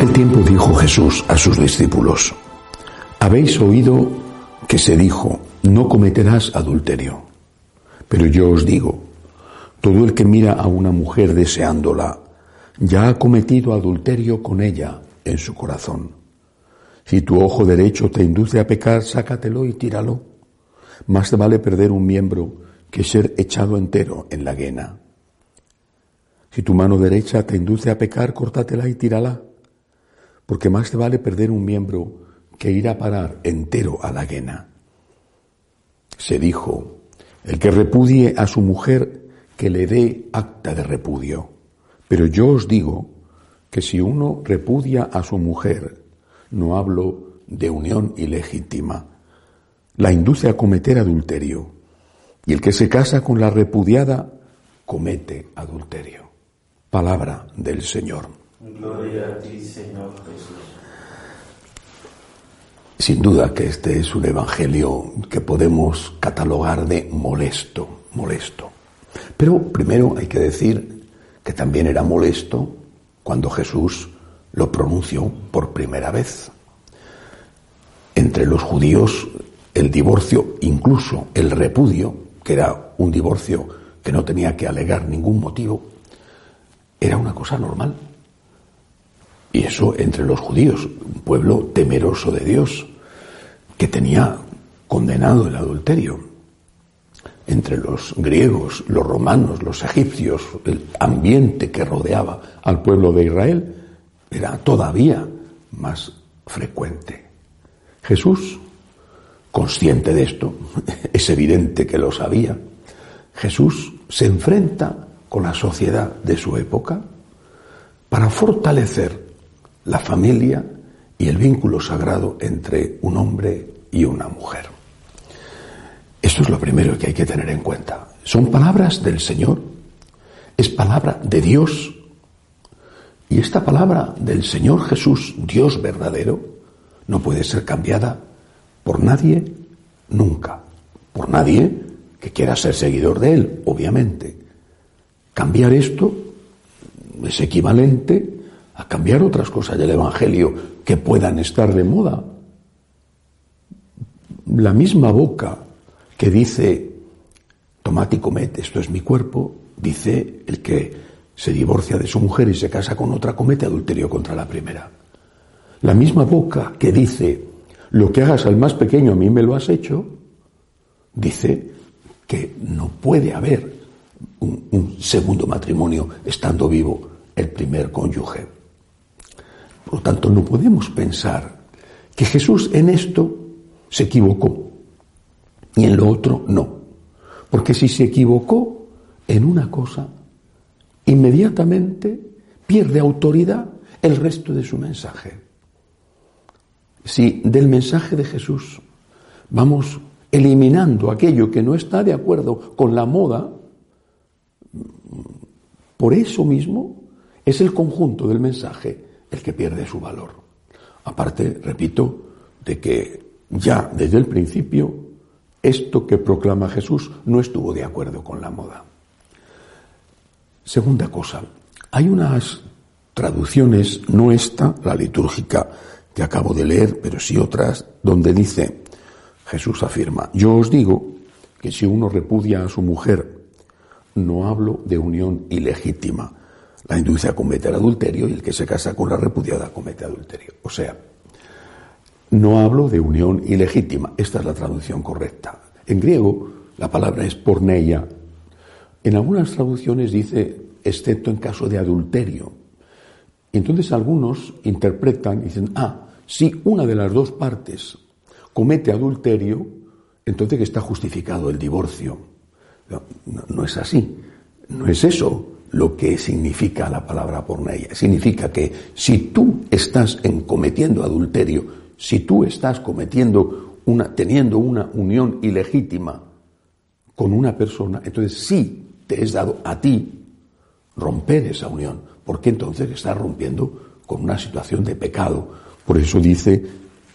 aquel tiempo dijo Jesús a sus discípulos, habéis oído que se dijo, no cometerás adulterio. Pero yo os digo, todo el que mira a una mujer deseándola, ya ha cometido adulterio con ella en su corazón. Si tu ojo derecho te induce a pecar, sácatelo y tíralo. Más vale perder un miembro que ser echado entero en la guena. Si tu mano derecha te induce a pecar, córtatela y tírala porque más te vale perder un miembro que ir a parar entero a la guena. Se dijo, el que repudie a su mujer, que le dé acta de repudio. Pero yo os digo que si uno repudia a su mujer, no hablo de unión ilegítima, la induce a cometer adulterio. Y el que se casa con la repudiada, comete adulterio. Palabra del Señor. Gloria a ti, Señor Jesús. Sin duda que este es un evangelio que podemos catalogar de molesto, molesto. Pero primero hay que decir que también era molesto cuando Jesús lo pronunció por primera vez. Entre los judíos el divorcio, incluso el repudio, que era un divorcio que no tenía que alegar ningún motivo, era una cosa normal. Y eso entre los judíos, un pueblo temeroso de Dios, que tenía condenado el adulterio. Entre los griegos, los romanos, los egipcios, el ambiente que rodeaba al pueblo de Israel era todavía más frecuente. Jesús, consciente de esto, es evidente que lo sabía, Jesús se enfrenta con la sociedad de su época para fortalecer la familia y el vínculo sagrado entre un hombre y una mujer. Esto es lo primero que hay que tener en cuenta. Son palabras del Señor, es palabra de Dios. Y esta palabra del Señor Jesús, Dios verdadero, no puede ser cambiada por nadie nunca. Por nadie que quiera ser seguidor de Él, obviamente. Cambiar esto es equivalente a cambiar otras cosas del Evangelio que puedan estar de moda. La misma boca que dice, tomad y comed, esto es mi cuerpo, dice el que se divorcia de su mujer y se casa con otra, comete adulterio contra la primera. La misma boca que dice, lo que hagas al más pequeño a mí me lo has hecho, dice que no puede haber un, un segundo matrimonio estando vivo el primer cónyuge. Por lo tanto, no podemos pensar que Jesús en esto se equivocó y en lo otro no. Porque si se equivocó en una cosa, inmediatamente pierde autoridad el resto de su mensaje. Si del mensaje de Jesús vamos eliminando aquello que no está de acuerdo con la moda, por eso mismo es el conjunto del mensaje el que pierde su valor. Aparte, repito, de que ya desde el principio esto que proclama Jesús no estuvo de acuerdo con la moda. Segunda cosa, hay unas traducciones, no esta, la litúrgica que acabo de leer, pero sí otras, donde dice, Jesús afirma, yo os digo que si uno repudia a su mujer, no hablo de unión ilegítima, la induce a cometer adulterio y el que se casa con la repudiada comete adulterio. O sea, no hablo de unión ilegítima, esta es la traducción correcta. En griego la palabra es porneia. En algunas traducciones dice excepto en caso de adulterio. Entonces algunos interpretan y dicen, ah, si una de las dos partes comete adulterio, entonces está justificado el divorcio. No es así, no es eso lo que significa la palabra porneia. Significa que si tú estás en cometiendo adulterio, si tú estás cometiendo una, teniendo una unión ilegítima con una persona, entonces sí te es dado a ti romper esa unión, porque entonces estás rompiendo con una situación de pecado. Por eso dice,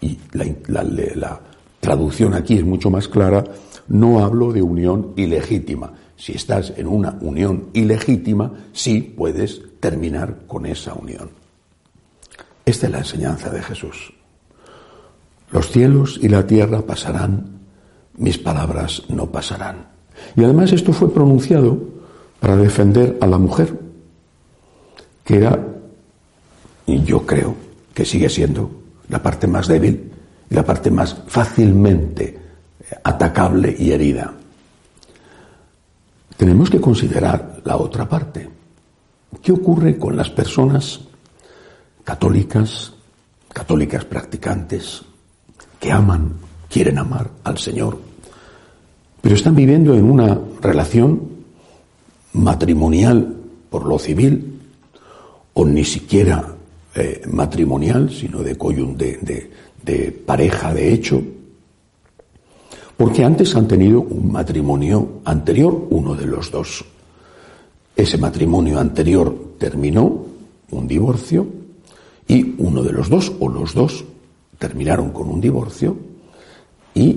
y la, la traducción aquí es mucho más clara, no hablo de unión ilegítima si estás en una unión ilegítima, sí puedes terminar con esa unión. Esta es la enseñanza de Jesús. Los cielos y la tierra pasarán, mis palabras no pasarán. Y además esto fue pronunciado para defender a la mujer, que era, y yo creo que sigue siendo, la parte más débil y la parte más fácilmente atacable y herida. Tenemos que considerar la otra parte. ¿Qué ocurre con las personas católicas, católicas practicantes, que aman, quieren amar al Señor, pero están viviendo en una relación matrimonial por lo civil, o ni siquiera eh, matrimonial, sino de, de, de pareja de hecho, porque antes han tenido un matrimonio anterior, uno de los dos. Ese matrimonio anterior terminó, un divorcio, y uno de los dos, o los dos, terminaron con un divorcio y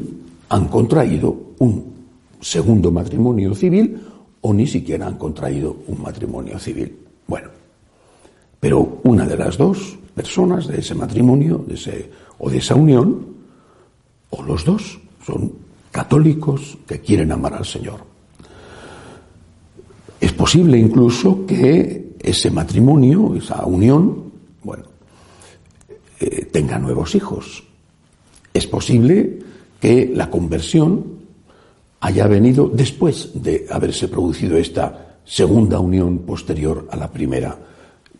han contraído un segundo matrimonio civil o ni siquiera han contraído un matrimonio civil. Bueno, pero una de las dos personas de ese matrimonio de ese, o de esa unión, o los dos, son católicos que quieren amar al Señor. Es posible incluso que ese matrimonio, esa unión, bueno, eh, tenga nuevos hijos. Es posible que la conversión haya venido después de haberse producido esta segunda unión posterior a la primera,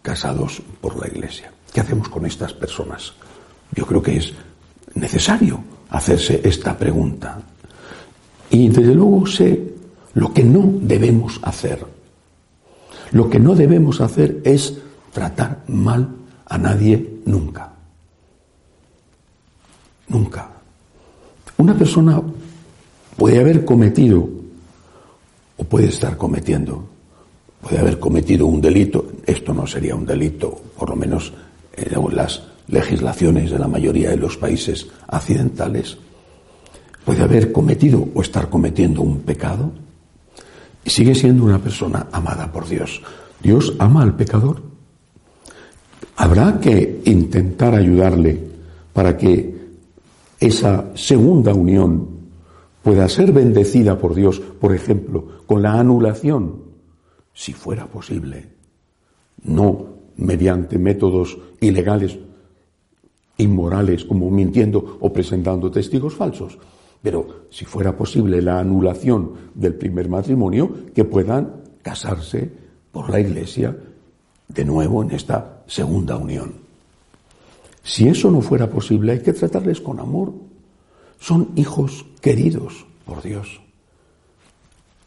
casados por la Iglesia. ¿Qué hacemos con estas personas? Yo creo que es necesario hacerse esta pregunta. Y desde luego sé lo que no debemos hacer. Lo que no debemos hacer es tratar mal a nadie nunca. Nunca. Una persona puede haber cometido o puede estar cometiendo, puede haber cometido un delito, esto no sería un delito, por lo menos en las legislaciones de la mayoría de los países occidentales, puede haber cometido o estar cometiendo un pecado y sigue siendo una persona amada por Dios. Dios ama al pecador. Habrá que intentar ayudarle para que esa segunda unión pueda ser bendecida por Dios, por ejemplo, con la anulación, si fuera posible, no mediante métodos ilegales, inmorales, como mintiendo o presentando testigos falsos, pero si fuera posible la anulación del primer matrimonio, que puedan casarse por la Iglesia de nuevo en esta segunda unión. Si eso no fuera posible, hay que tratarles con amor. Son hijos queridos por Dios.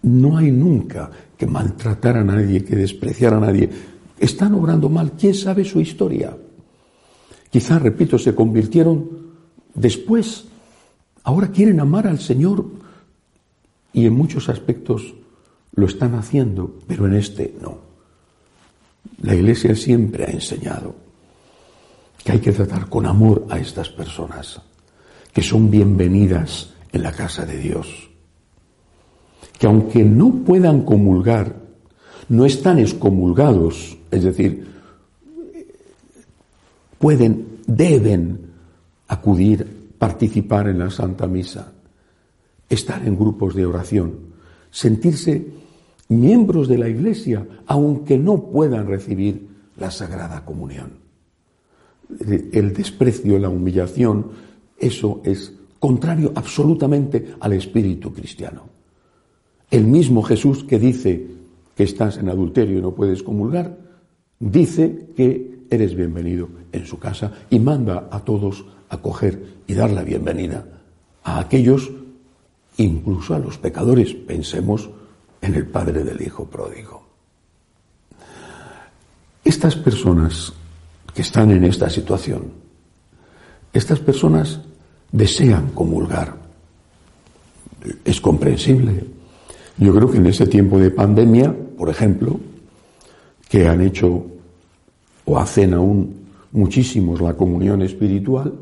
No hay nunca que maltratar a nadie, que despreciar a nadie. Están obrando mal. ¿Quién sabe su historia? Quizá, repito, se convirtieron después. Ahora quieren amar al Señor y en muchos aspectos lo están haciendo, pero en este no. La Iglesia siempre ha enseñado que hay que tratar con amor a estas personas, que son bienvenidas en la casa de Dios, que aunque no puedan comulgar, no están excomulgados, es decir, pueden, deben acudir, participar en la Santa Misa, estar en grupos de oración, sentirse miembros de la Iglesia, aunque no puedan recibir la Sagrada Comunión el desprecio, la humillación, eso es contrario absolutamente al espíritu cristiano. El mismo Jesús que dice que estás en adulterio y no puedes comulgar, dice que eres bienvenido en su casa y manda a todos a coger y dar la bienvenida a aquellos, incluso a los pecadores. Pensemos en el padre del hijo pródigo. Estas personas que están en esta situación. Estas personas desean comulgar. Es comprensible. Yo creo que en este tiempo de pandemia, por ejemplo, que han hecho o hacen aún muchísimos la comunión espiritual,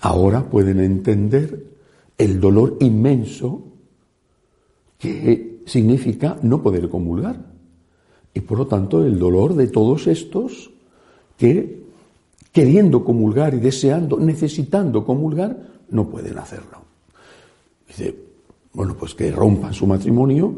ahora pueden entender el dolor inmenso que significa no poder comulgar. Y por lo tanto el dolor de todos estos que queriendo comulgar y deseando, necesitando comulgar, no pueden hacerlo. Dice, bueno, pues que rompan su matrimonio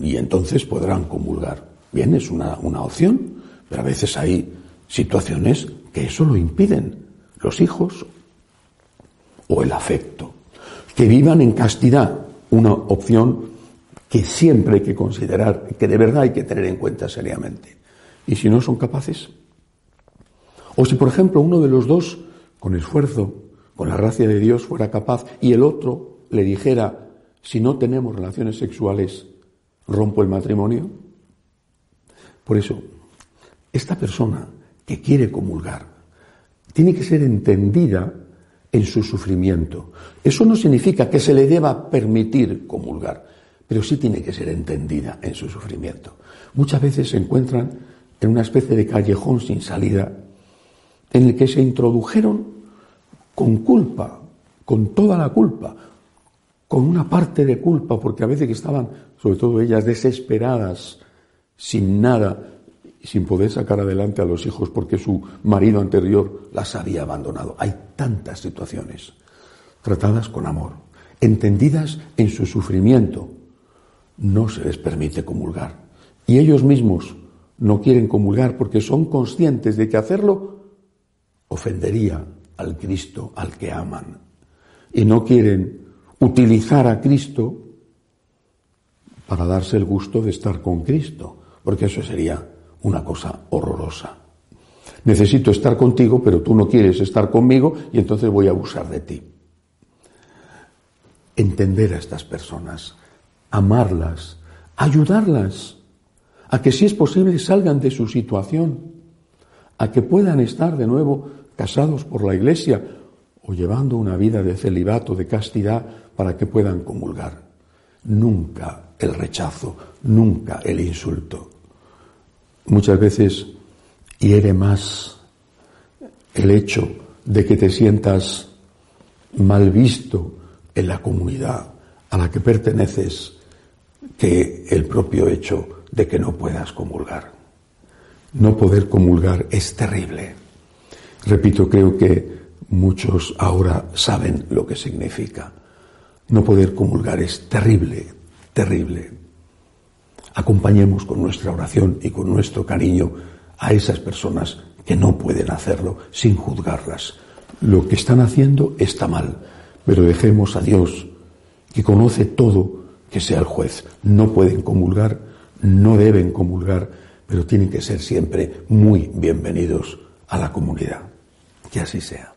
y entonces podrán comulgar. Bien, es una, una opción, pero a veces hay situaciones que eso lo impiden. Los hijos o el afecto. Que vivan en castidad, una opción que siempre hay que considerar, que de verdad hay que tener en cuenta seriamente. Y si no son capaces, o si por ejemplo uno de los dos, con esfuerzo, con la gracia de Dios, fuera capaz y el otro le dijera, si no tenemos relaciones sexuales, rompo el matrimonio. Por eso, esta persona que quiere comulgar tiene que ser entendida en su sufrimiento. Eso no significa que se le deba permitir comulgar, pero sí tiene que ser entendida en su sufrimiento. Muchas veces se encuentran en una especie de callejón sin salida en el que se introdujeron con culpa, con toda la culpa, con una parte de culpa, porque a veces que estaban, sobre todo ellas, desesperadas, sin nada, sin poder sacar adelante a los hijos porque su marido anterior las había abandonado. Hay tantas situaciones tratadas con amor, entendidas en su sufrimiento. No se les permite comulgar. Y ellos mismos no quieren comulgar porque son conscientes de que hacerlo ofendería al Cristo al que aman. Y no quieren utilizar a Cristo para darse el gusto de estar con Cristo, porque eso sería una cosa horrorosa. Necesito estar contigo, pero tú no quieres estar conmigo y entonces voy a abusar de ti. Entender a estas personas, amarlas, ayudarlas a que si es posible salgan de su situación, a que puedan estar de nuevo casados por la iglesia o llevando una vida de celibato, de castidad, para que puedan comulgar. Nunca el rechazo, nunca el insulto muchas veces hiere más el hecho de que te sientas mal visto en la comunidad a la que perteneces que el propio hecho de que no puedas comulgar. No poder comulgar es terrible. Repito, creo que muchos ahora saben lo que significa. No poder comulgar es terrible, terrible acompañemos con nuestra oración y con nuestro cariño a esas personas que no pueden hacerlo sin juzgarlas. Lo que están haciendo está mal, pero dejemos a Dios, que conoce todo, que sea el juez. No pueden comulgar, no deben comulgar, pero tienen que ser siempre muy bienvenidos a la comunidad. Que así sea.